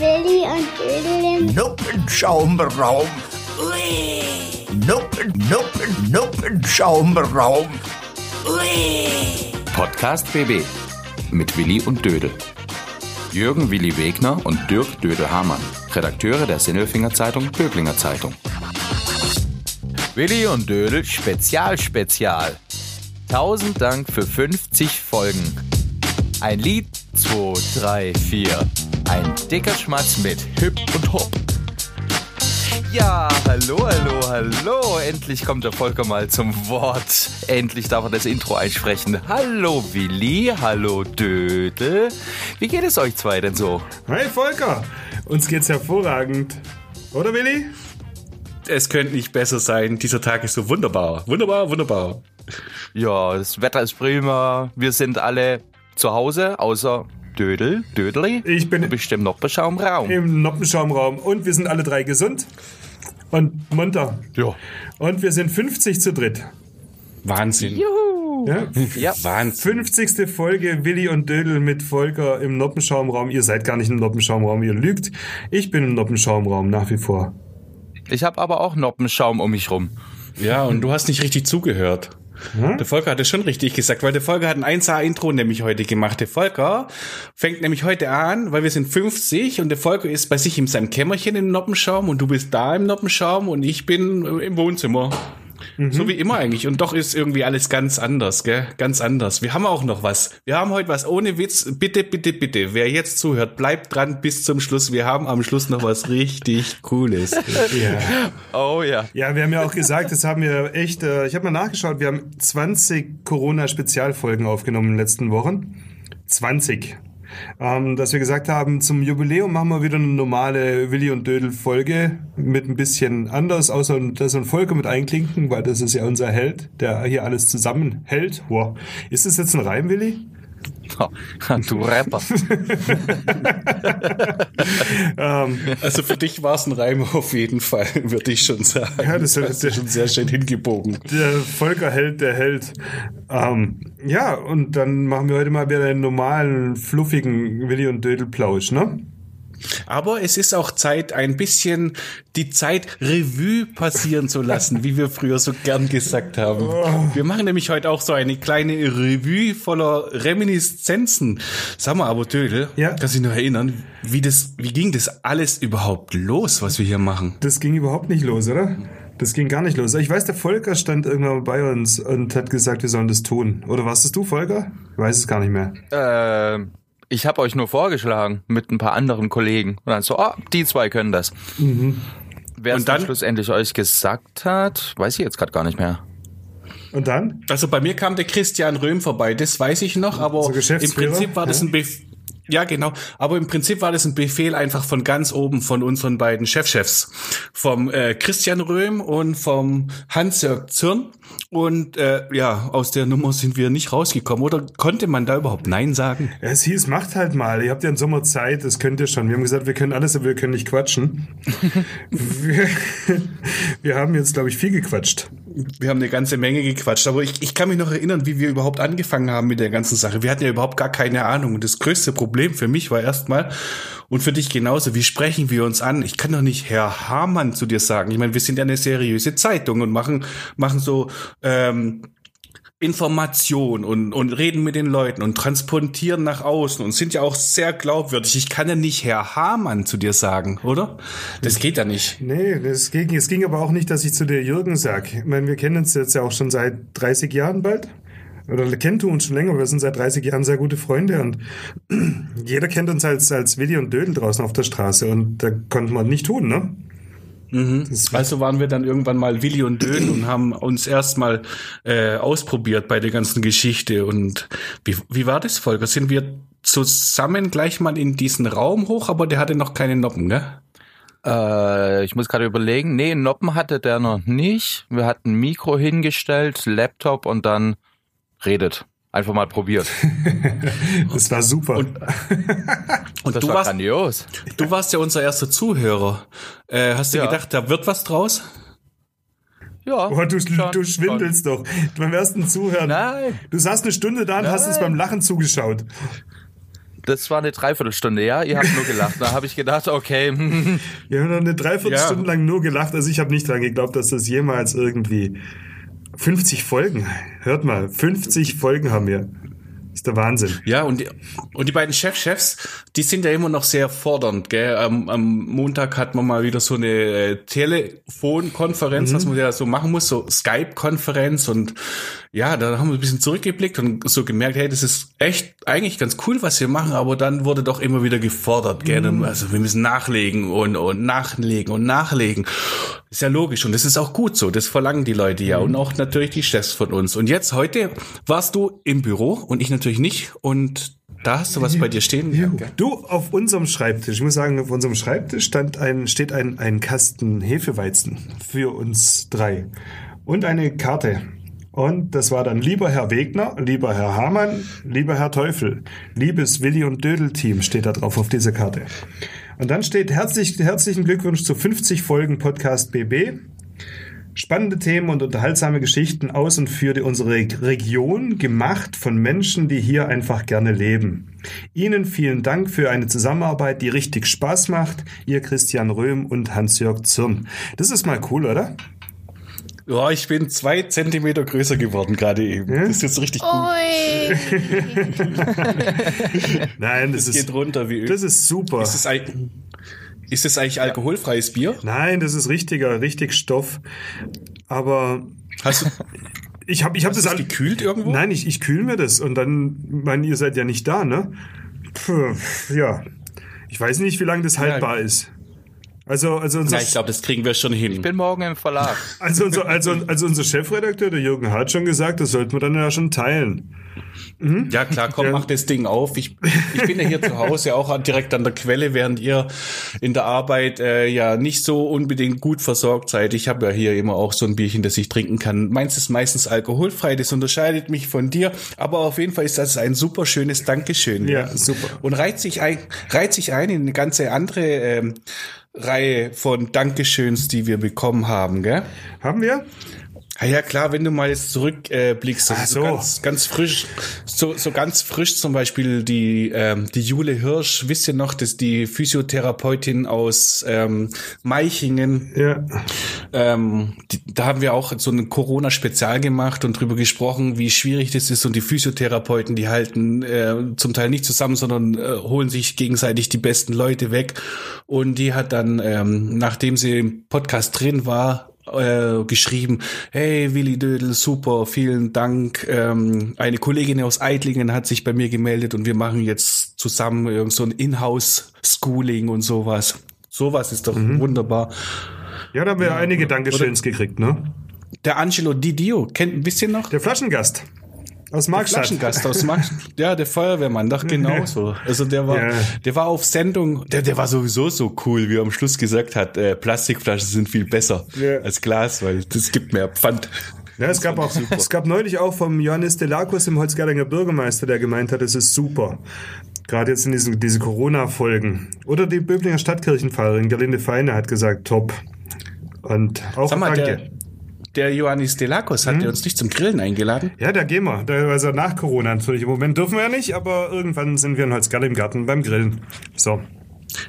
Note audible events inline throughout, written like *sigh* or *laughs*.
Willi und Dödel Nuppenschaumraum. Ui. Nuppen, Nuppen, Nuppenschaumraum. Ui. Podcast BB mit Willi und Dödel. Jürgen Willi Wegner und Dirk Dödel Hamann, Redakteure der Sinnelfinger Zeitung Böblinger Zeitung. Willi und Dödel Spezial Spezial. Tausend Dank für 50 Folgen. Ein Lied, 2, 3, 4. Ein dicker Schmatz mit Hüpp und Hopp. Ja, hallo, hallo, hallo. Endlich kommt der Volker mal zum Wort. Endlich darf er das Intro einsprechen. Hallo Willi, hallo Dödel. Wie geht es euch zwei denn so? Hey Volker, uns geht's hervorragend. Oder Willi? Es könnte nicht besser sein. Dieser Tag ist so wunderbar. Wunderbar, wunderbar. Ja, das Wetter ist prima. Wir sind alle zu Hause, außer Dödel, Dödeli. Ich bin- Du bist im Noppenschaumraum. Im Noppenschaumraum. Und wir sind alle drei gesund und munter. Ja. Und wir sind 50 zu dritt. Wahnsinn. Ja? Ja. Wahnsinn. 50. Folge Willi und Dödel mit Volker im Noppenschaumraum. Ihr seid gar nicht im Noppenschaumraum, ihr lügt. Ich bin im Noppenschaumraum nach wie vor. Ich habe aber auch Noppenschaum um mich rum. Ja, und du hast nicht richtig zugehört. Der Volker hat es schon richtig gesagt, weil der Volker hat ein 1A-Intro nämlich heute gemacht. Der Volker fängt nämlich heute an, weil wir sind 50 und der Volker ist bei sich in seinem Kämmerchen im Noppenschaum und du bist da im Noppenschaum und ich bin im Wohnzimmer. So wie immer eigentlich. Und doch ist irgendwie alles ganz anders, gell? Ganz anders. Wir haben auch noch was. Wir haben heute was ohne Witz. Bitte, bitte, bitte. Wer jetzt zuhört, bleibt dran bis zum Schluss. Wir haben am Schluss noch was richtig *laughs* Cooles. Ja. Oh ja. Ja, wir haben ja auch gesagt, das haben wir echt, äh, ich habe mal nachgeschaut, wir haben 20 Corona-Spezialfolgen aufgenommen in den letzten Wochen. 20. Ähm, dass wir gesagt haben, zum Jubiläum machen wir wieder eine normale Willi und Dödel Folge mit ein bisschen anders, außer dass ein Volker mit einklinken, weil das ist ja unser Held, der hier alles zusammenhält. Wow. Ist das jetzt ein Reim, Willi? Du Rapper. Also für dich war es ein Reim auf jeden Fall, würde ich schon sagen. Ja, das ist- ja schon sehr schön hingebogen. Der Volker Held, der Held. Ähm, ja, und dann machen wir heute mal wieder einen normalen, fluffigen Willi und Dödel Plausch, ne? Aber es ist auch Zeit, ein bisschen die Zeit Revue passieren zu lassen, wie wir früher so gern gesagt haben. Wir machen nämlich heute auch so eine kleine Revue voller Reminiszenzen. Sag mal, aber Dödel, Ja. kannst du dich noch erinnern, wie das, wie ging das alles überhaupt los, was wir hier machen? Das ging überhaupt nicht los, oder? Das ging gar nicht los. Ich weiß, der Volker stand irgendwann bei uns und hat gesagt, wir sollen das tun. Oder warst es du, Volker? Ich weiß es gar nicht mehr. äh, ich habe euch nur vorgeschlagen mit ein paar anderen Kollegen. Und dann so, oh, die zwei können das. Wer es Und dann schlussendlich euch gesagt hat, weiß ich jetzt gerade gar nicht mehr. Und dann? Also bei mir kam der Christian Röhm vorbei, das weiß ich noch, aber So im Prinzip war das ein Befehl. Ja, genau. Aber im Prinzip war das ein Befehl einfach von ganz oben von unseren beiden Chefchefs. Vom äh, Christian Röhm und vom Hans-Jörg Zürn. Und äh, ja, aus der Nummer sind wir nicht rausgekommen. Oder konnte man da überhaupt Nein sagen? Es hieß, macht halt mal. Ihr habt ja im Sommer Zeit, das könnt ihr schon. Wir haben gesagt, wir können alles, aber wir können nicht quatschen. *laughs* wir, *laughs* wir haben jetzt, glaube ich, viel gequatscht. Wir haben eine ganze Menge gequatscht, aber ich, ich kann mich noch erinnern, wie wir überhaupt angefangen haben mit der ganzen Sache. Wir hatten ja überhaupt gar keine Ahnung. Und das größte Problem für mich war erstmal, und für dich genauso, wie sprechen wir uns an? Ich kann doch nicht Herr Hamann zu dir sagen. Ich meine, wir sind ja eine seriöse Zeitung und machen, machen so ähm, Information und, und reden mit den Leuten und transportieren nach außen und sind ja auch sehr glaubwürdig. Ich kann ja nicht Herr Hamann zu dir sagen, oder? Das geht ja nicht. Nee, es ging, es ging aber auch nicht, dass ich zu dir Jürgen sag. Ich meine, wir kennen uns jetzt ja auch schon seit 30 Jahren bald. Oder kennt du uns schon länger, wir sind seit 30 Jahren sehr gute Freunde und *clears throat* jeder kennt uns als, als Willi und Dödel draußen auf der Straße und da konnte man nicht tun, ne? Das, Also waren wir dann irgendwann mal Willi und Dödel und haben uns erstmal äh, ausprobiert bei der ganzen Geschichte. Und wie, wie war das, Volker? Sind wir zusammen gleich mal in diesen Raum hoch, aber der hatte noch keine Noppen, ne? Äh, ich muss gerade überlegen. Nee, Noppen hatte der noch nicht. Wir hatten Mikro hingestellt, Laptop und dann redet. Einfach mal probiert. *laughs* das war super. Und Das du war warst, grandios. du warst ja unser erster Zuhörer. Äh, hast du Ja. gedacht, da wird was draus? Ja. Oh, du, schon, du schwindelst doch. Beim ersten Zuhören. Nein. Du saßt eine Stunde da und hast uns Nein. beim Lachen zugeschaut. Das war eine Dreiviertelstunde, ja? Ihr habt nur gelacht. Da habe ich gedacht, okay. Wir haben noch eine Dreiviertelstunde Ja. lang nur gelacht. Also ich habe nicht dran geglaubt, dass das jemals irgendwie 50 Folgen. Hört mal, 50 Folgen haben wir. ist der Wahnsinn. Ja, und die, und die beiden Chefchefs, die sind ja immer noch sehr fordernd. Gell? Am, am Montag hat man mal wieder so eine äh, Telefonkonferenz, was man ja so machen muss, so Skype-Konferenz. Und ja, da haben wir ein bisschen zurückgeblickt und so gemerkt, hey, das ist echt eigentlich ganz cool, was wir machen, aber dann wurde doch immer wieder gefordert. Gell? Dann, Also wir müssen nachlegen und, und nachlegen und nachlegen. Ist ja logisch und das ist auch gut so. Das verlangen die Leute ja und auch natürlich die Chefs von uns. Und jetzt heute warst du im Büro und ich natürlich nicht. Und da hast du was bei dir stehen. Ja? Du, auf unserem Schreibtisch, ich muss sagen, auf unserem Schreibtisch stand ein, steht ein, ein Kasten Hefeweizen für uns drei und eine Karte. Und das war dann lieber Herr Wegner, lieber Herr Hamann, lieber Herr Teufel, liebes Willi und Dödel Team steht da drauf auf dieser Karte. Und dann steht herzlich, herzlichen Glückwunsch zu 50 Folgen Podcast BB. Spannende Themen und unterhaltsame Geschichten aus und für die, unsere Region, gemacht von Menschen, die hier einfach gerne leben. Ihnen vielen Dank für eine Zusammenarbeit, die richtig Spaß macht. Ihr Christian Röhm und Hans-Jörg Zürn. Das ist mal cool, oder? Ja, ich bin zwei Zentimeter größer geworden gerade eben. Das ist jetzt richtig gut. *laughs* Nein, das, Das ist, geht runter wie Öl. das ist super. Ist es ist es eigentlich alkoholfreies Bier? Nein, das ist richtiger, richtig Stoff. Aber Hast du, ich habe ich hab hast das das gekühlt irgendwo? Nein, ich, ich kühl mir das und dann, mein, ihr seid ja nicht da, ne? Puh, ja. Ich weiß nicht, wie lange das haltbar ist. Also, also unser, Ja, ich glaube, das kriegen wir schon hin. Ich bin morgen im Verlag. *laughs* also, unser, also, also unser Chefredakteur, der Jürgen hat schon gesagt, das sollten wir dann ja schon teilen. Ja, klar, komm, Ja. mach das Ding auf. Ich, ich bin ja hier zu Hause auch direkt an der Quelle, während ihr in der Arbeit äh, ja nicht so unbedingt gut versorgt seid. Ich habe ja hier immer auch so ein Bierchen, das ich trinken kann. Meins ist meistens alkoholfrei, das unterscheidet mich von dir. Aber auf jeden Fall ist das ein super schönes Dankeschön. Ja, super. Und reiht sich ein, reiht sich ein in eine ganze andere ähm, Reihe von Dankeschöns, die wir bekommen haben, gell? Haben wir? Ja, ja klar, wenn du mal jetzt zurückblickst, äh, so so. ganz, ganz frisch, so, so ganz frisch zum Beispiel die, ähm, die Jule Hirsch, wisst ihr noch, dass die Physiotherapeutin aus ähm, Meichingen, Ja. ähm, die, da haben wir auch so ein Corona-Spezial gemacht und drüber gesprochen, wie schwierig das ist und die Physiotherapeuten, die halten äh, zum Teil nicht zusammen, sondern äh, holen sich gegenseitig die besten Leute weg und die hat dann, ähm, nachdem sie im Podcast drin war, äh, geschrieben, hey Willi Dödel, super, vielen Dank. Ähm, eine Kollegin aus Eitlingen hat sich bei mir gemeldet und wir machen jetzt zusammen irgend so ein Inhouse-Schooling und sowas. Sowas ist doch wunderbar. Ja, da haben wir einige Dankeschöns gekriegt, ne? Der Angelo Didio, kennt ein bisschen noch? Der Flaschengast aus Markstadt. Flaschengast aus Max. Ja, der Feuerwehrmann, doch *laughs* genauso. Also der war, Ja. der war auf Sendung, der, der war sowieso so cool, wie er am Schluss gesagt hat, äh, Plastikflaschen sind viel besser Ja. als Glas, weil das gibt mehr Pfand. Ja, es gab auch, es gab neulich auch vom Johannes Delakus, dem Holzgerlinger Bürgermeister, der gemeint hat, es ist super. Gerade jetzt in diesen diese Corona-Folgen. Oder die Böblinger Stadtkirchenpfarrerin Gerlinde Feine hat gesagt, top. Und auch Sag mal, danke. der, der Ioannis Delakos hat der uns nicht zum Grillen eingeladen? ja, da gehen wir. Da, also nach Corona natürlich. Im Moment dürfen wir ja nicht, aber irgendwann sind wir in Holzgerl im Garten beim Grillen. So.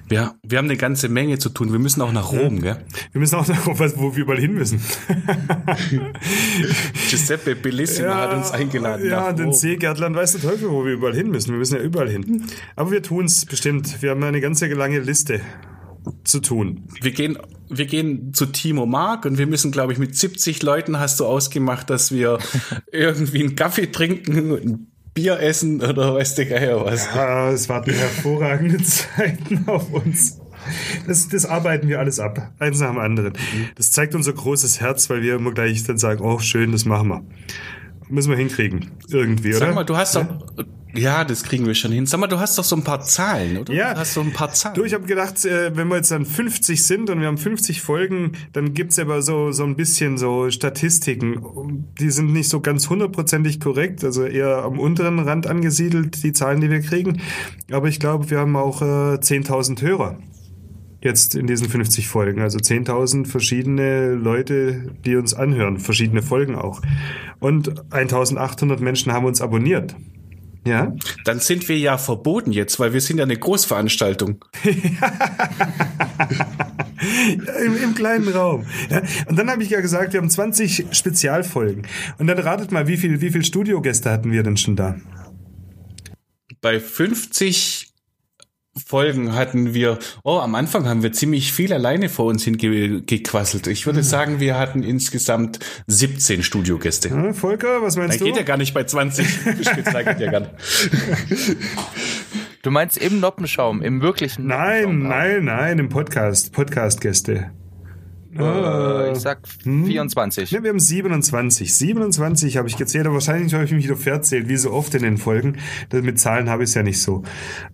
Wir, wir haben eine ganze Menge zu tun. Wir müssen auch nach Rom, gell? Wir müssen auch noch, was, wo wir überall hin müssen. *laughs* Giuseppe Bellissimo hat uns eingeladen Ja, nach Rom. Seegärtland weiß der Teufel, wo wir überall hin müssen. Wir müssen ja überall hin. Aber wir tun's bestimmt. Wir haben eine ganze lange Liste zu tun. Wir gehen, wir gehen zu Timo Mark und wir müssen, glaube ich, mit 70 Leuten hast du ausgemacht, dass wir *laughs* irgendwie einen Kaffee trinken und ein Bier essen oder weiß der Geier was. Ah, es warten hervorragende *laughs* Zeiten auf uns. Das, das arbeiten wir alles ab, eins nach dem anderen. Das zeigt unser großes Herz, weil wir immer gleich dann sagen, oh schön, das machen wir. Müssen wir hinkriegen, irgendwie, oder? Sag mal, du hast doch, ja, das kriegen wir schon hin. Sag mal, du hast doch so ein paar Zahlen, oder? Ja. Du hast so ein paar Zahlen. Du, ich habe gedacht, äh, wenn wir jetzt dann 50 sind und wir haben 50 Folgen, dann gibt's aber so, so ein bisschen so Statistiken. Die sind nicht so ganz hundertprozentig korrekt, also eher am unteren Rand angesiedelt, die Zahlen, die wir kriegen. Aber ich glaube, wir haben auch äh, 10.000 Hörer jetzt in diesen 50 Folgen. Also 10.000 verschiedene Leute, die uns anhören, verschiedene Folgen auch. Und 1.800 Menschen haben uns abonniert. Ja. Dann sind wir ja verboten jetzt, weil wir sind ja eine Großveranstaltung. *laughs* Im, Im kleinen Raum. Ja. Und dann habe ich ja gesagt, wir haben 20 Spezialfolgen. Und dann ratet mal, wie viel, wie viel Studiogäste hatten wir denn schon da? Bei 50 Folgen hatten wir, oh, am Anfang haben wir ziemlich viel alleine vor uns hingequasselt. Ich würde sagen, wir hatten insgesamt 17 Studiogäste. Ja, Volker, was meinst Da du? geht ja gar nicht bei 20. Spezial *laughs* geht ja gar nicht. Du meinst im Noppenschaum, im wirklichen Nein, Noppenschaum, nein, nein, im Podcast. Podcast-Gäste. Äh, ich sag 24. Ja, wir haben 27. 27 habe ich gezählt, aber wahrscheinlich habe ich mich wieder verzählt, wie so oft in den Folgen. Mit Zahlen habe ich es ja nicht so.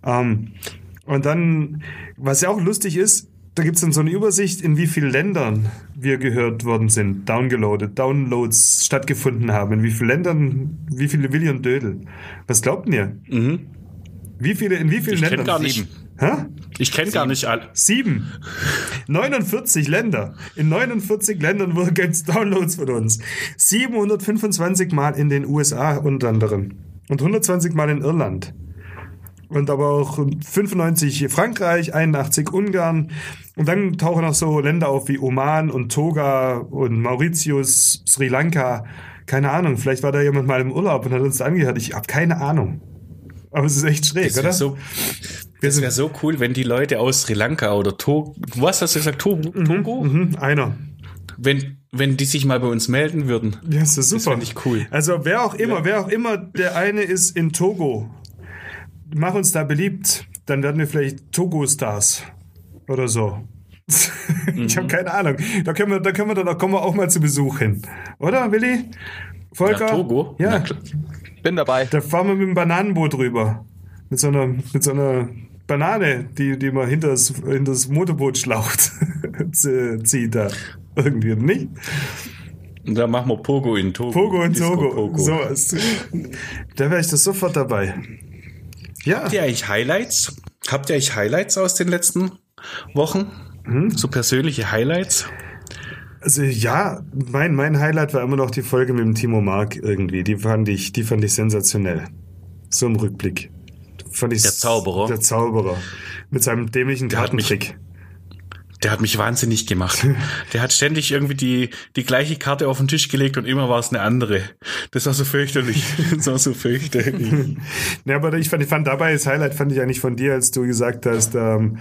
Ähm, und dann, was ja auch lustig ist, da gibt es dann so eine Übersicht, in wie vielen Ländern wir gehört worden sind, downgeloadet, Downloads stattgefunden haben, in wie vielen Ländern, wie viele Willi und Dödel. Was glaubt ihr? Wie viele, in wie vielen Ich Ländern? gar nicht. Sieben. Hä? Ich kenne gar nicht alle. Sieben. 49 Länder. In 49 Ländern gibt es Downloads von uns. 725 Mal in den USA unter anderem. Und 120 Mal in Irland. Und aber auch 95 Frankreich, 81 Ungarn. Und dann tauchen noch so Länder auf wie Oman und Toga und Mauritius, Sri Lanka. Keine Ahnung, vielleicht war da jemand mal im Urlaub und hat uns da angehört. Ich habe keine Ahnung. Aber es ist echt schräg, Das oder? wäre so, das wär so cool, wenn die Leute aus Sri Lanka oder Togo, was hast du gesagt, Togo? Togo? Mhm, einer. Wenn, wenn die sich mal bei uns melden würden. Ja, das ist super. fänd ich cool. Also wer auch immer, wer auch immer der eine ist in Togo, mach uns da beliebt, dann werden wir vielleicht Togo-Stars oder so. *laughs* ich habe keine Ahnung. Da können wir, da können wir dann, da kommen wir auch mal zu Besuch hin, oder Willi? Volker? Nach Togo? Ja. Bin dabei. Da fahren wir mit dem Bananenboot rüber, mit so einer, mit so einer Banane, die, die man hinter das, hinter das Motorboot schlaucht, *laughs* zieht da irgendwie nicht. Da machen wir Pogo in Togo. Pogo und Disco Togo. Pogo. So, da wäre ich das sofort dabei. Ja, Habt ihr eigentlich Highlights? Habt ihr eigentlich Highlights aus den letzten Wochen? Hm? So persönliche Highlights? also ja, mein, mein Highlight war immer noch die Folge mit dem Timo Mark irgendwie. Die fand ich, die fand ich sensationell. So im Rückblick. Fand ich Der Zauberer. Der Zauberer. Mit seinem dämlichen Der hat mich- Kartentrick. Der hat mich wahnsinnig gemacht. *laughs* Der hat ständig irgendwie die, die gleiche Karte auf den Tisch gelegt und immer war es eine andere. Das war so fürchterlich. Das war so fürchterlich. *laughs* Ja, aber ich fand, ich fand dabei das Highlight fand ich eigentlich von dir, als du gesagt hast, ähm,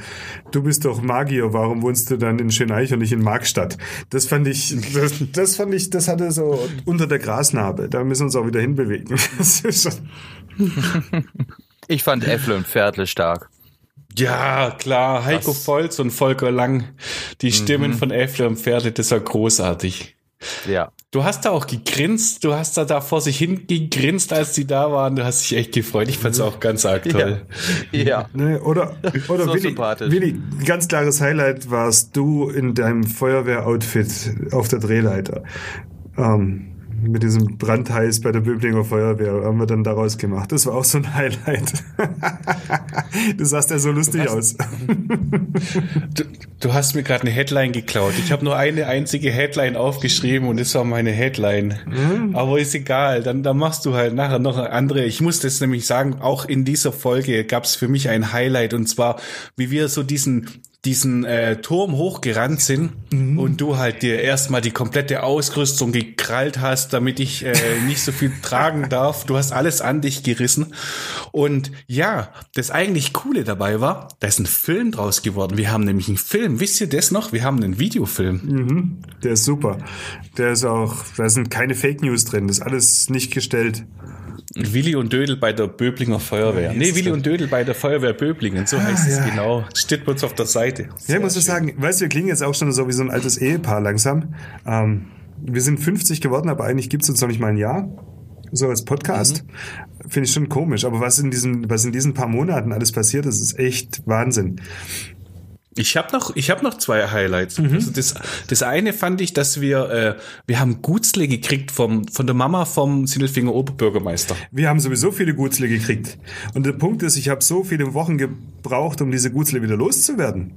du bist doch Magier, warum wohnst du dann in Schöneich und nicht in Markstadt? Das fand ich, das, das fand ich, das hatte so unter der Grasnarbe. Da müssen wir uns auch wieder hinbewegen. *laughs* Das ist schon, Ich fand Äffle und Pferdle stark. Ja, klar. Heiko Was? Volz und Volker Lang. Die Stimmen Mhm. von Äffle und Pferde, das war großartig. Ja. Du hast da auch gegrinst, du hast da, da vor sich hin gegrinst, als die da waren. Du hast dich echt gefreut. Ich fand's auch ganz arg toll. Ja. ne, oder, oder So Willi, sympathisch. Willi, ganz klares Highlight warst du in deinem Feuerwehroutfit auf der Drehleiter. Ähm, mit diesem Brandheiß bei der Böblinger Feuerwehr haben wir dann daraus gemacht. Das war auch so ein Highlight. *laughs* du sahst ja so lustig aus. Du, du hast mir gerade eine Headline geklaut. Ich habe nur eine einzige Headline aufgeschrieben und das war meine Headline. Aber ist egal, dann, dann machst du halt nachher noch eine andere. Ich muss das nämlich sagen, auch in dieser Folge gab es für mich ein Highlight und zwar, wie wir so diesen diesen äh, Turm hochgerannt sind und du halt dir erstmal die komplette Ausrüstung gekrallt hast, damit ich äh, nicht so viel tragen *laughs* darf. Du hast alles an dich gerissen. Und ja, das eigentlich Coole dabei war, da ist ein Film draus geworden. Wir haben nämlich einen Film. Wisst ihr das noch? Wir haben einen Videofilm. Der ist super. Der ist auch, da sind keine Fake News drin. Das ist alles nicht gestellt. Willi und Dödel bei der Böblinger Feuerwehr. Nee, Willi und Dödel bei der Feuerwehr Böblingen. So heißt es ja. genau. Steht bei uns auf der Seite. Ja, ich muss ich sagen, weißt du, wir klingen jetzt auch schon so wie so ein altes Ehepaar langsam. Ähm, wir sind 50 geworden, aber eigentlich gibt's uns noch nicht mal ein Jahr. So als Podcast. Finde ich schon komisch. Aber was in diesen, was in diesen paar Monaten alles passiert ist, ist echt Wahnsinn. Ich habe noch, ich habe noch zwei Highlights. Also das, das eine fand ich, dass wir, äh, wir haben Gutzle gekriegt vom, von der Mama vom Sindelfinger Oberbürgermeister. Wir haben sowieso viele Gutzle gekriegt. Und der Punkt ist, ich habe so viele Wochen gebraucht, um diese Gutzle wieder loszuwerden.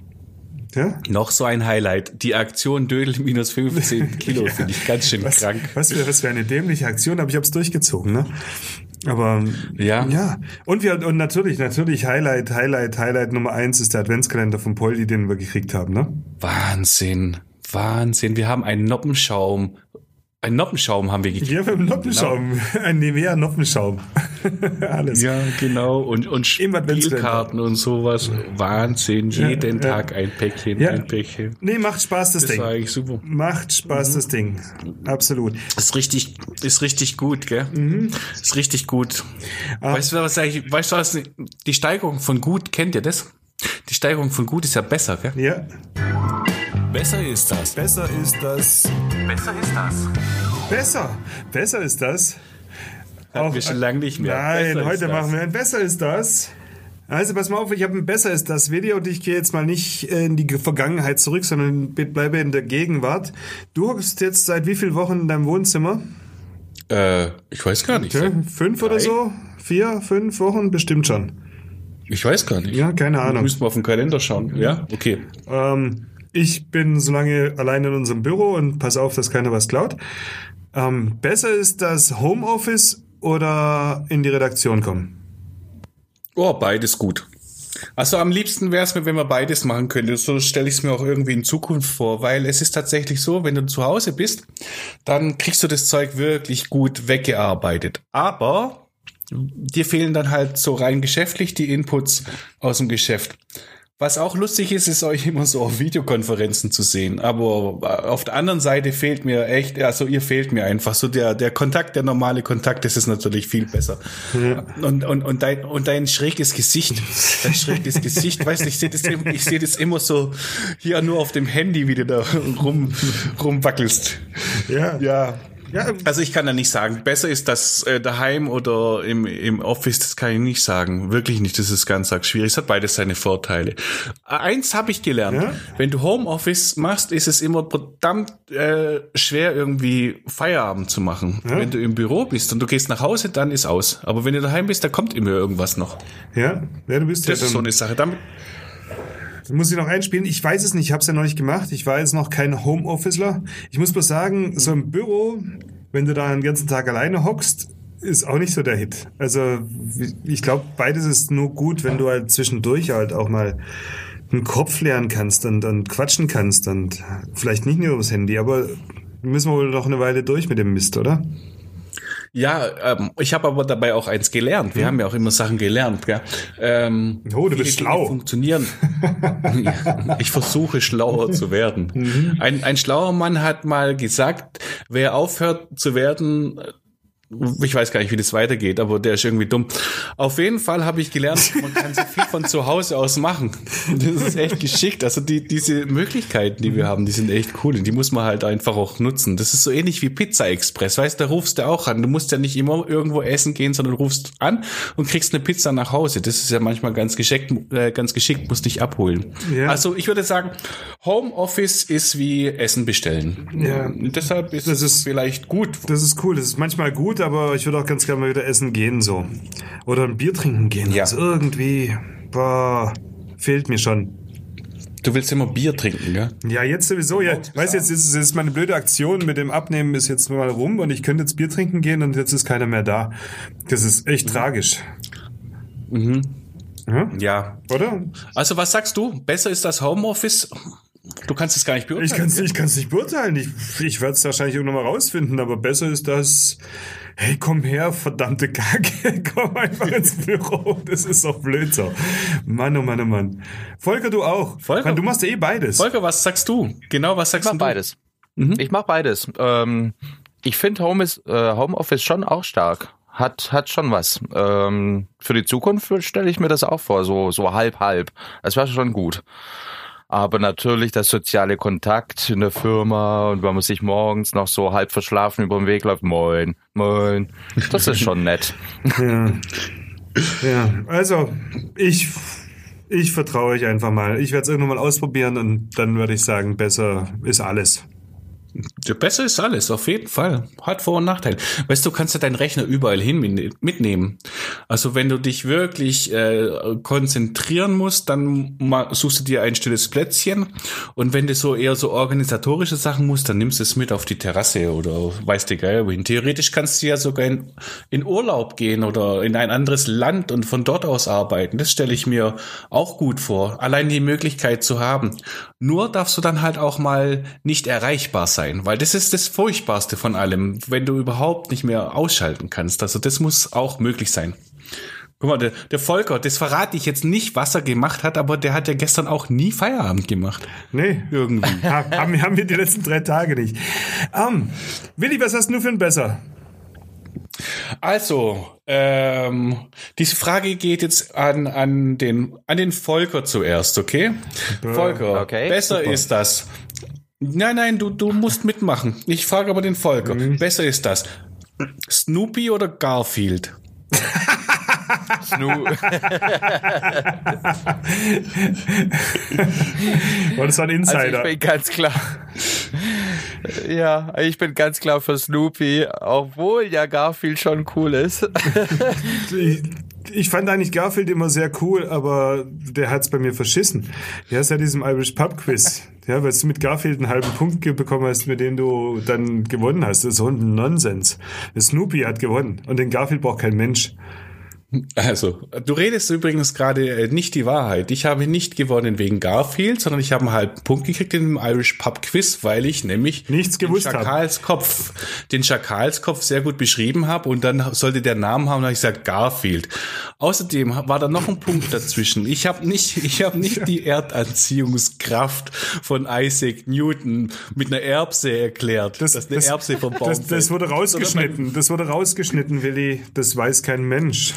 Ja? Noch so ein Highlight. Die Aktion Dödel minus 15 *laughs* Kilo finde ich ganz schön Was, krank. was für was für eine dämliche Aktion, aber ich habe es durchgezogen. Ne? Aber Ja. ja. Und wir und natürlich, natürlich Highlight, Highlight, Highlight Nummer eins ist der Adventskalender von Poldi, den wir gekriegt haben, ne? Wahnsinn. Wahnsinn. Wir haben einen Noppenschaum. Einen Noppenschaum haben wir gekriegt. Hier beim Noppenschaum. Ein Nivea Noppenschaum. *laughs* Alles. Ja, genau. Und, und. Spielkarten und sowas. Wahnsinn. Jeden ja. Tag ein Päckchen, Ja. ein Päckchen. Nee, macht Spaß, das, Das Ding. war eigentlich super. Macht Spaß, das Ding. Absolut. Ist richtig, ist richtig gut, gell? Mhm. Ist richtig gut. Ah. Weißt du, was eigentlich, weißt du, was, die Steigerung von gut, kennt ihr das? Die Steigerung von gut ist ja besser, gell? Ja. Besser ist das. Besser ist das. Besser ist das. Besser. Besser ist das. Hatten wir schon lange nicht mehr. Nein, Besser heute machen wir ein Besser ist das. Also pass mal auf, ich habe ein Besser ist das Video und ich gehe jetzt mal nicht äh, in die Vergangenheit zurück, sondern bleibe in der Gegenwart. Du hockst jetzt seit wie vielen Wochen in deinem Wohnzimmer? Äh, ich weiß gar nicht. Okay, fünf oder Drei? so? Vier, fünf Wochen? Bestimmt schon. Ich weiß gar nicht. Ja, keine Ahnung. Müssen wir auf den Kalender schauen. Ja, okay. Ähm, ich bin so lange allein in unserem Büro und pass auf, dass keiner was klaut. Ähm, besser ist das Homeoffice oder in die Redaktion kommen? Oh, beides gut. Also am liebsten wäre es mir, wenn wir beides machen könnten. So stelle ich es mir auch irgendwie in Zukunft vor, weil es ist tatsächlich so, wenn du zu Hause bist, dann kriegst du das Zeug wirklich gut weggearbeitet. Aber dir fehlen dann halt so rein geschäftlich die Inputs aus dem Geschäft. Was auch lustig ist, ist euch immer so auf Videokonferenzen zu sehen. Aber auf der anderen Seite fehlt mir echt, also ihr fehlt mir einfach so der, der Kontakt, der normale Kontakt, das ist natürlich viel besser. Und, und, und, dein, und dein schräges Gesicht, dein schräges Gesicht, weißt du, ich sehe das, ich sehe das immer so hier nur auf dem Handy, wie du da rum, rumwackelst. Ja. Ja. Ja, Also ich kann da nicht sagen, besser ist das äh, daheim oder im, im Office, das kann ich nicht sagen. Wirklich nicht, das ist ganz arg schwierig. Es hat beides seine Vorteile. Eins habe ich gelernt. Ja? Wenn du Homeoffice machst, ist es immer verdammt äh, schwer, irgendwie Feierabend zu machen. Wenn du im Büro bist und du gehst nach Hause, dann ist aus. Aber wenn du daheim bist, da kommt immer irgendwas noch. ja, ja, du bist Das ja ist so eine Sache. Damit, muss ich noch einspielen. Ich weiß es nicht, ich habe es ja noch nicht gemacht. Ich war jetzt noch kein Homeofficer. Ich muss bloß sagen, so im Büro, wenn du da den ganzen Tag alleine hockst, ist auch nicht so der Hit. Also ich glaube, beides ist nur gut, wenn du halt zwischendurch halt auch mal einen Kopf leeren kannst und, und quatschen kannst und vielleicht nicht nur übers Handy, aber müssen wir wohl noch eine Weile durch mit dem Mist, oder? Ja, ähm, ich habe aber dabei auch eins gelernt. Wir haben ja auch immer Sachen gelernt. Gell? Ähm, Oh, du bist schlau. Funktionieren. *laughs* ich versuche schlauer zu werden. Mhm. Ein, ein schlauer Mann hat mal gesagt, wer aufhört zu werden, ich weiß gar nicht, wie das weitergeht, aber der ist irgendwie dumm. Auf jeden Fall habe ich gelernt, man kann so viel von zu Hause aus machen. Das ist echt geschickt. Also die, diese Möglichkeiten, die wir haben, die sind echt cool und die muss man halt einfach auch nutzen. Das ist so ähnlich wie Pizza Express. Weißt du, da rufst du auch an. Du musst ja nicht immer irgendwo essen gehen, sondern rufst an und kriegst eine Pizza nach Hause. Das ist ja manchmal ganz geschickt, äh, ganz geschickt, musst dich abholen. Ja. Also ich würde sagen, Homeoffice ist wie Essen bestellen. Ja. Und deshalb ist Das es ist- vielleicht gut. Das ist cool, das ist manchmal gut, aber ich würde auch ganz gerne mal wieder essen gehen so. Oder ein Bier trinken gehen. Ja. Also irgendwie, boah, fehlt mir schon. Du willst immer Bier trinken, gell? Ja, jetzt sowieso. Ja, weißt jetzt ist, jetzt ist meine blöde Aktion mit dem Abnehmen ist jetzt mal rum und ich könnte jetzt Bier trinken gehen und jetzt ist keiner mehr da. Das ist echt tragisch. Ja, Ja. oder? Also was sagst du? Besser ist das Homeoffice? Du kannst es gar nicht beurteilen. Ich kann es ich kann's nicht beurteilen. Ich, ich werde es wahrscheinlich irgendwann mal rausfinden, aber besser ist das, hey, komm her, verdammte Kacke, *laughs* komm einfach ins Büro. Das ist doch blöd so. Mann, oh Mann, oh Mann. Volker, du auch. Volker? Mann, du machst ja eh beides. Volker, was sagst du? Genau, was sagst Ich mach du? beides. Ich mach beides. Ähm, ich finde Home äh, Homeoffice schon auch stark. Hat, hat schon was. Ähm, für die Zukunft stelle ich mir das auch vor, so, so halb, halb. Das wäre schon gut. Aber natürlich der soziale Kontakt in der Firma und wenn man sich morgens noch so halb verschlafen über den Weg läuft, moin, moin. Das ist schon nett. *laughs* Ja. ja, also ich, ich vertraue euch einfach mal. Ich werde es irgendwann mal ausprobieren und dann würde ich sagen, besser ist alles. Besser ist alles, auf jeden Fall. Hat Vor- und Nachteile. Weißt du, kannst ja deinen Rechner überall hin mitnehmen. Also wenn du dich wirklich äh, konzentrieren musst, dann suchst du dir ein stilles Plätzchen. Und wenn du so eher so organisatorische Sachen musst, dann nimmst du es mit auf die Terrasse oder weißt du geil wohin. Theoretisch kannst du ja sogar in, in Urlaub gehen oder in ein anderes Land und von dort aus arbeiten. Das stelle ich mir auch gut vor. Allein die Möglichkeit zu haben. Nur darfst du dann halt auch mal nicht erreichbar sein, weil das ist das Furchtbarste von allem, wenn du überhaupt nicht mehr ausschalten kannst. Also das muss auch möglich sein. Guck mal, der, der Volker, das verrate ich jetzt nicht, was er gemacht hat, aber der hat ja gestern auch nie Feierabend gemacht. Nee. Irgendwie. Ha- *laughs* haben, haben wir die letzten drei Tage nicht. Ähm, Willi, was hast du für ein Besser? Also, ähm, diese Frage geht jetzt an, an, den, an den Volker zuerst, okay? Volker, okay, besser super. ist das. Nein, nein, du, du musst mitmachen. Ich frage aber den Volker. Besser ist das. Snoopy oder Garfield? Snu *laughs* Oh, das war ein also Insider. ich bin ganz klar. Ja, ich bin ganz klar für Snoopy, obwohl ja Garfield schon cool ist. *laughs* ich, fand eigentlich Garfield immer sehr cool, aber der hat's bei mir verschissen. Ja, seit diesem Irish Pub Quiz. *laughs* Ja, weil du mit Garfield einen halben Punkt bekommen hast, mit dem du dann gewonnen hast. Das ist so ein Nonsens. Der Snoopy hat gewonnen und den Garfield braucht kein Mensch. Also, du redest übrigens gerade äh, nicht die Wahrheit. Ich habe nicht gewonnen wegen Garfield, sondern ich habe einen halben Punkt gekriegt in dem Irish Pub Quiz, weil ich nämlich Nichts den gewusst habe. Schakalskopf, den Schakalskopf sehr gut beschrieben habe und dann sollte der Namen haben, und habe ich gesagt Garfield. Außerdem war da noch ein Punkt dazwischen. Ich habe nicht, ich habe nicht die Erdanziehungskraft von Isaac Newton mit einer Erbse erklärt, Das- dass eine das- Erbse vom Baum Das, das wurde rausgeschnitten. Das wurde rausgeschnitten, Willi. Das weiß kein Mensch.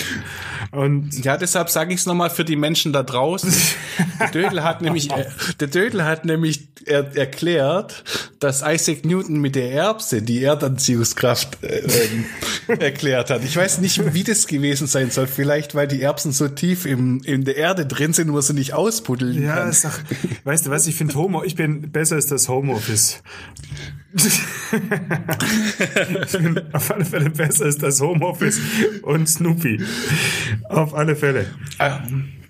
Und Ja, deshalb sage ich es nochmal für die Menschen da draußen. Der Dödel hat *laughs* nämlich, äh, der Dödel hat nämlich er, erklärt, dass Isaac Newton mit der Erbse die Erdanziehungskraft äh, ähm, *laughs* erklärt hat. Ich weiß nicht, wie das gewesen sein soll. Vielleicht, weil die Erbsen so tief im, in der Erde drin sind, wo sie nicht ausbuddeln ja, kann. sag, weißt du was? Ich finde Homo, ich bin besser als das Homeoffice. *laughs* auf alle Fälle besser als das Homeoffice und Snoopy. Auf alle Fälle.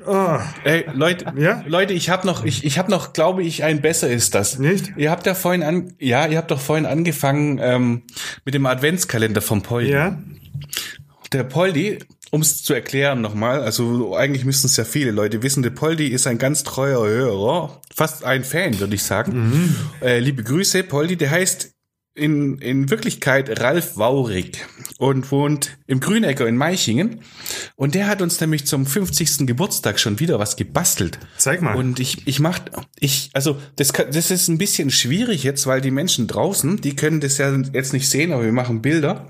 Oh, Ey, Leute, Ja? Leute, ich habe noch, ich, ich habe noch, glaube ich, ein besser ist das. Nicht? Ihr habt ja vorhin an, ja, ihr habt doch vorhin angefangen ähm, mit dem Adventskalender vom Poldi. ja? Der Poldi, um es zu erklären nochmal, also eigentlich müssten es ja viele Leute wissen, der Poldi ist ein ganz treuer Hörer, fast ein Fan, würde ich sagen. Äh, liebe Grüße, Poldi, der heißt in, in Wirklichkeit Ralf Waurig und wohnt im Grünecker in Meichingen. Und der hat uns nämlich zum 50. Geburtstag schon wieder was gebastelt. Zeig mal. Und ich, ich mach, ich, also, das, kann, das ist ein bisschen schwierig jetzt, weil die Menschen draußen, die können das ja jetzt nicht sehen, aber wir machen Bilder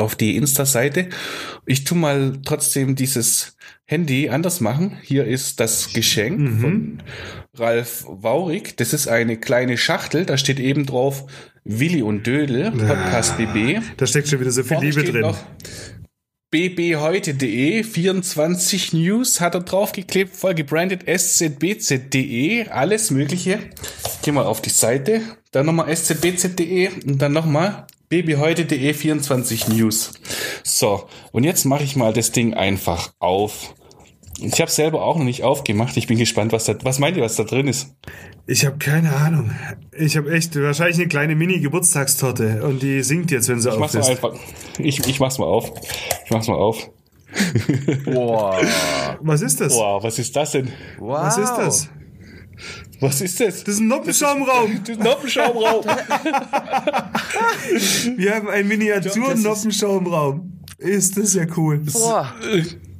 auf die Insta-Seite. Ich tu mal trotzdem dieses Handy anders machen. Hier ist das Geschenk von Ralf Waurig. Das ist eine kleine Schachtel. Da steht eben drauf Willi und Dödel, Podcast BB. Da steckt schon wieder so viel Vorne Liebe drin. bbheute.de 24 News hat er draufgeklebt, voll gebrandet szbz.de, alles mögliche. Geh mal auf die Seite, dann nochmal szbz.de und dann nochmal bbheute.de 24 News. So, und jetzt mache ich mal das Ding einfach auf. Ich habe selber auch noch nicht aufgemacht. Ich bin gespannt, was da, was meint ihr, was da drin ist? Ich habe keine Ahnung. Ich habe echt wahrscheinlich eine kleine Mini-Geburtstagstorte und die singt jetzt, wenn sie Ich auf mach's mal ist. einfach. Ich, ich mach's mal auf. Ich mach's mal auf. Boah. Was ist das? Boah, was ist das denn? Wow. Was ist das? Was ist das? Das ist ein Noppenschaumraum. Das ist ein Noppenschaumraum. *laughs* Wir haben einen Miniatur-Noppenschaumraum. Ist das ja cool. Boah.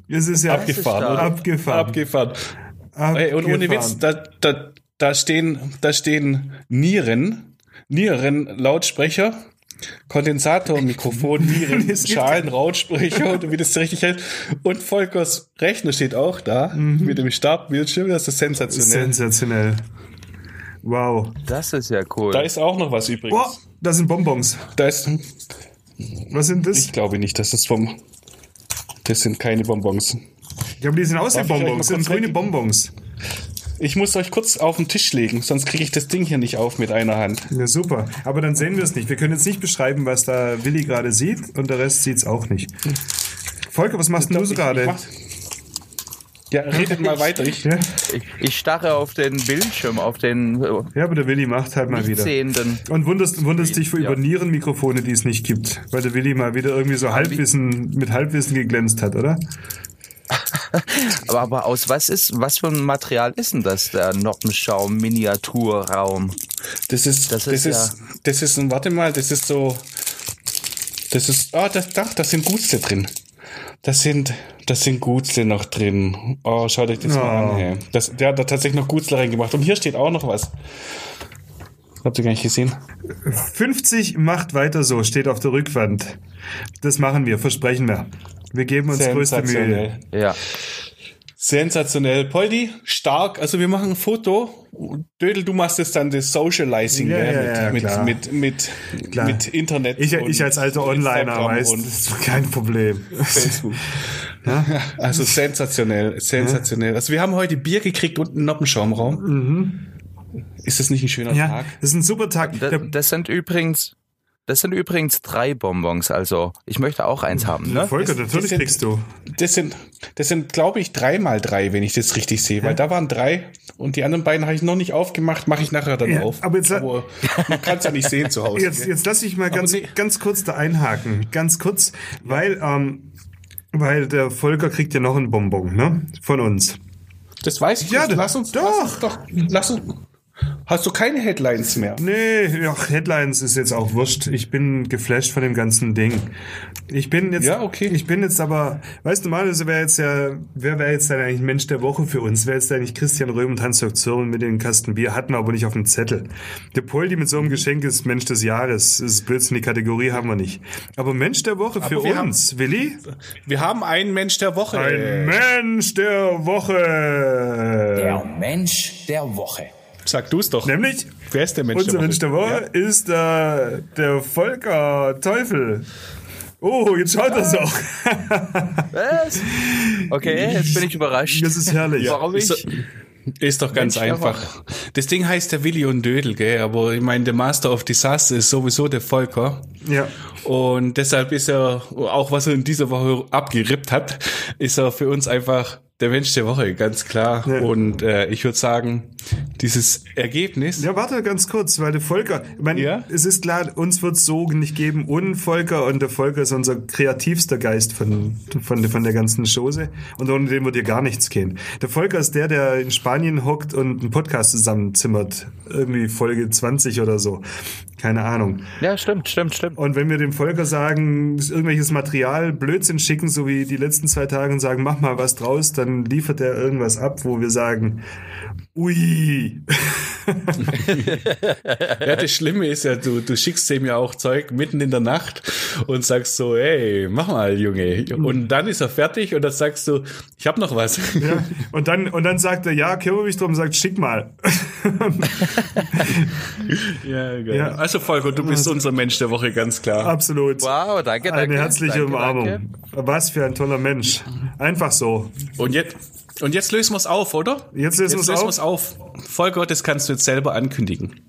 Das ist ja Abgefahren, oder? abgefahren. Abgefahren. Ey, und ohne Witz, da, da, da stehen, da stehen Nieren, Nieren-Lautsprecher, Kondensator, Mikrofon, Nieren, *laughs* Es gibt- Schalen, Lautsprecher, oder wie das richtig heißt. Und Volkers Rechner steht auch da, mit dem Startbildschirm, das ist sensationell. Sensationell. Wow. Das ist ja cool. Da ist auch noch was übrigens. Boah, das sind Bonbons. Da ist, Was sind das? ich glaube nicht, das ist vom, das sind keine Bonbons. Ich glaube, die sind aus Darf Bonbons. Das sind grüne? Bonbons. Ich muss euch kurz auf den Tisch legen, sonst kriege ich das Ding hier nicht auf mit einer Hand. Ja, super. Aber dann sehen wir es nicht. Wir können jetzt nicht beschreiben, was da Willi gerade sieht und der Rest sieht es auch nicht. Volker, was machst denn du so Ich- ich gerade? Ja, redet mal weiter. Ich, Ja? Ich, ich starre auf den Bildschirm, auf den äh, ja, aber der Willi macht halt mal wieder. sehenden. Und wunderst, wunderst dich für Ja. über Nierenmikrofone, die es nicht gibt, weil der Willi mal wieder irgendwie so Halbwissen mit Halbwissen geglänzt hat, oder? *laughs* Aber, aber aus was ist, was für ein Material ist denn das, der Noppenschaum Miniaturraum? das ist, Das das ist ist, das ist, ein, warte mal, das ist so, das ist, ah, das, ach, das sind Gutzle drin. Das sind, das sind Gutzle noch drin. Oh, schaut euch das mal Oh. an, hey. Das, der hat da tatsächlich noch Gutzle reingemacht. Und hier steht auch noch was. Habt ihr gar nicht gesehen? 50 macht weiter so, steht auf der Rückwand. Das machen wir, versprechen wir. Wir geben uns größte Mühe. Sensationell. Ja. Sensationell. Poldi, stark. Also wir machen ein Foto. Dödel, du machst jetzt dann das Socializing Ja, ja, ja, mit, klar. mit, mit, Klar. mit Internet. Ich, und ich als alter Onliner weiß, und das ist kein Problem. Facebook. *laughs* Also sensationell, sensationell. Also wir haben heute Bier gekriegt und einen Noppenschaumraum. Ist das nicht ein schöner Mhm. Ja, Tag? das ist ein super Tag. Das, das sind übrigens, das sind übrigens drei Bonbons, also ich möchte auch eins haben, ne? Volker, das- natürlich das sind- kriegst du. Das sind, das sind, glaube ich, drei mal drei, wenn ich das richtig sehe. Weil da waren drei und die anderen beiden habe ich noch nicht aufgemacht, mache ich nachher dann Ja, auf. aber jetzt- man kann es ja nicht sehen zu Hause. Jetzt, jetzt lass ich mal ganz, nee. ganz kurz da einhaken. Ganz kurz, weil, ähm, weil der Volker kriegt ja noch einen Bonbon, ne? Von uns. Das weiß ich Ja, nicht. Lass uns doch. Lass uns doch. Lass uns. Hast du keine Headlines mehr? Nee, ach, Headlines ist jetzt auch wurscht. Ich bin geflasht von dem ganzen Ding. Ich bin jetzt, Ja, okay. ich bin jetzt aber, weißt du, normalerweise wäre jetzt ja, wer wäre jetzt dann eigentlich Mensch der Woche für uns? Wäre jetzt eigentlich Christian Röhm und Hans-Jörg Zürn mit den Kasten Bier, hatten wir aber nicht auf dem Zettel. Der Poldi mit so einem Geschenk ist Mensch des Jahres. Das ist Blödsinn, die Kategorie haben wir nicht. Aber Mensch der Woche für wir haben- uns, Willi? Wir haben einen Mensch der Woche. Ein Mensch der Woche. Der Mensch der Woche. Sag du es doch. Nämlich, Wer ist der Mensch unser der Woche? Mensch der Woche ist äh, der Volker Teufel. Oh, jetzt schaut er auch. *laughs* Was? Okay, jetzt bin ich überrascht. Das ist herrlich. Warum Ist, ich? doch- ist doch ganz Mensch einfach. Das Ding heißt der Willi und Dödel, gell? Aber ich meine, der Master of Disaster ist sowieso der Volker. Ja. Und deshalb ist er, auch was er in dieser Woche abgerippt hat, ist er für uns einfach der Mensch der Woche, ganz klar. Ja. Und äh, ich würde sagen, dieses Ergebnis, Ja, warte ganz kurz, weil der Volker, ich meine, Ja? es ist klar, uns wird es so nicht geben ohne Volker und der Volker ist unser kreativster Geist von, von, von der ganzen Chose und ohne den wird ihr gar nichts gehen. Der Volker ist der, der in Spanien hockt und einen Podcast zusammenzimmert. Irgendwie Folge 20 oder so. Keine Ahnung. Ja, stimmt, stimmt, stimmt. Und wenn wir dem Volker sagen, irgendwelches Material Blödsinn schicken, so wie die letzten zwei Tage und sagen, mach mal was draus, dann liefert er irgendwas ab, wo wir sagen, ui. *laughs* ja, das Schlimme ist ja, du, du schickst dem ja auch Zeug mitten in der Nacht und sagst so, hey, mach mal, Junge. Und dann ist er fertig und dann sagst du, ich hab noch was. Ja, und dann, und dann sagt er, ja, kümmere mich drum, und sagt, schick mal. *laughs* Ja, geil. Ja. Also Volker, du bist unser Mensch der Woche, ganz klar. Absolut. Wow, danke, danke. Eine herzliche danke, Umarmung. danke. Was für ein toller Mensch. Einfach so. Und jetzt, und jetzt lösen wir es auf, oder? Jetzt lösen wir's auf. wir's auf. Volker, das kannst du jetzt selber ankündigen.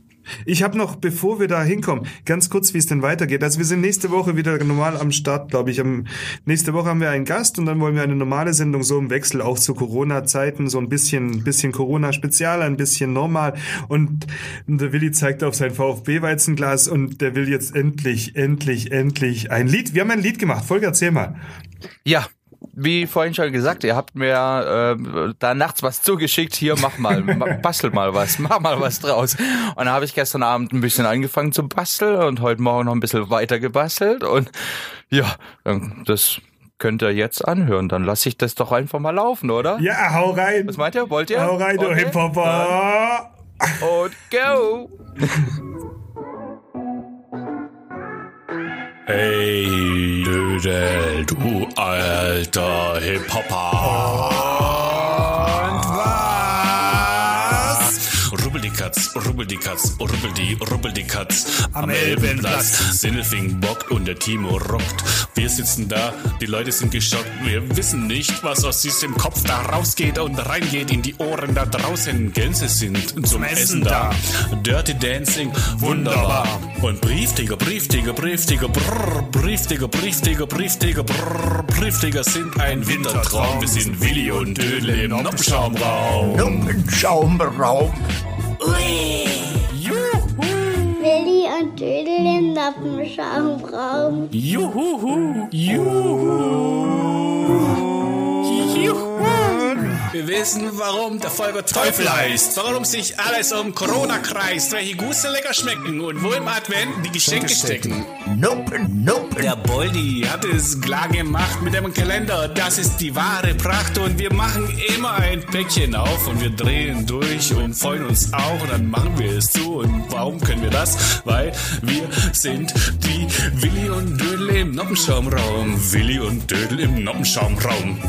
Ich habe noch, bevor wir da hinkommen, ganz kurz, wie es denn weitergeht. Also wir sind nächste Woche wieder normal am Start, glaube ich. Am, nächste Woche haben wir einen Gast und dann wollen wir eine normale Sendung so im Wechsel auch zu Corona-Zeiten, so ein bisschen, bisschen Corona-Spezial, ein bisschen normal. Und der Willi zeigt auf sein VfB-Weizenglas und der will jetzt endlich, endlich, endlich ein Lied. Wir haben ein Lied gemacht. Volker, erzähl mal. Ja, wie vorhin schon gesagt, ihr habt mir äh, da nachts was zugeschickt. Hier, mach mal, ma- *laughs* bastel mal was, mach mal was draus. Und da habe ich gestern Abend ein bisschen angefangen zu basteln und heute Morgen noch ein bisschen weiter gebastelt. Und ja, dann- das könnt ihr jetzt anhören. Dann lasse ich das doch einfach mal laufen, oder? Ja, hau rein. Was meint ihr? Wollt ihr? Hau rein, du Okay. Hip-Hopper. Und go! *laughs* Hey, Dödel, du alter Hip-Hopper. Katz, rubbel die Katz, rubbel die, rubbel die Katz. Am Elbenplatz. Sindelfing bockt und der Timo rockt. Wir sitzen da, die Leute sind geschockt. Wir wissen nicht, was aus diesem Kopf da rausgeht und reingeht in die Ohren da draußen. Gänse sind zum Essen da. Dirty Dancing, wunderbar. Und Brieftiger, Brieftiger, Brieftiger, brrr, Brieftiger, Brieftiger, Brieftiger, brrr, Brieftiger sind ein Wintertraum. Wir sind Willi und Dödel im Noppenschaumraum. Noppenschaumraum. Willi und Dödel im Noppenschaumraum. Juhu, juhu, juhu. Wir wissen, warum der Volker Teufel heißt. Warum sich alles um Corona kreist. Welche Gusse lecker schmecken und wo im Advent die Geschenke stecken. Nuppen, Nuppen. Der Boldi hat es klar gemacht mit dem Kalender. Das ist die wahre Pracht und wir machen immer ein Päckchen auf und wir drehen durch und freuen uns auch und dann machen wir es zu. Und warum können wir das? Weil wir sind die Willi und Dödel im Noppenschaumraum. Willi und Dödel im Noppenschaumraum.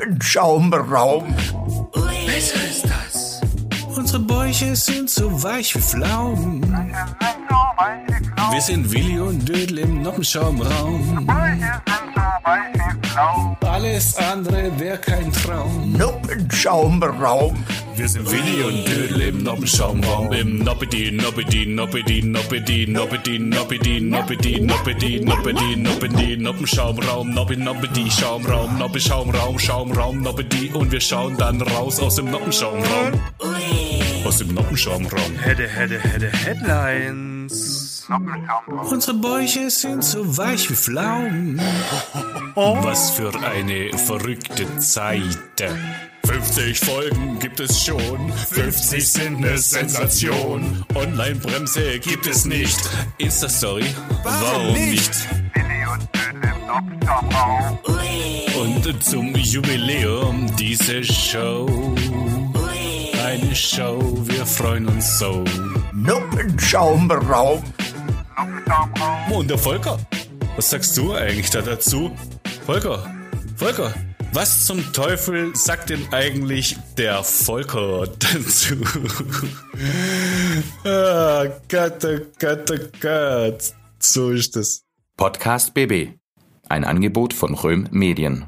Noppenschaumraum. Besser ist das. Unsere Bäuche sind so weich wie Pflaumen. Wir sind Willi und Dödel im Noppenschaumraum. Alles andere wäre kein Traum. Noppenschaumraum. Wir sind Willi und Dödel im Noppenschaumraum. Im Noppedi, Noppedi, Noppedi, Noppedi, Noppedi, Noppedi, Noppedi, Noppedi, Noppedi, Noppedi, Noppenschaumraum. Noppi, Noppedi, Schaumraum, Noppi, Schaumraum, Schaumraum, Noppedi. Und wir schauen dann raus aus dem Noppenschaumraum. Aus dem Noppenschaumraum. Hätte, hätte, hätte, Headlines. Unsere Bäuche sind so weich wie Pflaumen. Was für eine verrückte Zeit. 50 Folgen gibt es schon, 50 sind eine Sensation. Online-Bremse gibt es nicht. Insta-Story, warum nicht? Und zum Jubiläum diese Show. Eine Show, wir freuen uns so. Noppenschaumraum. Und der Volker, was sagst du eigentlich da dazu? Volker, Volker, was zum Teufel sagt denn eigentlich der Volker dazu? *laughs* ah, Gott, oh Gott, oh Gott. So ist es. Podcast BB. Ein Angebot von Röhm Medien.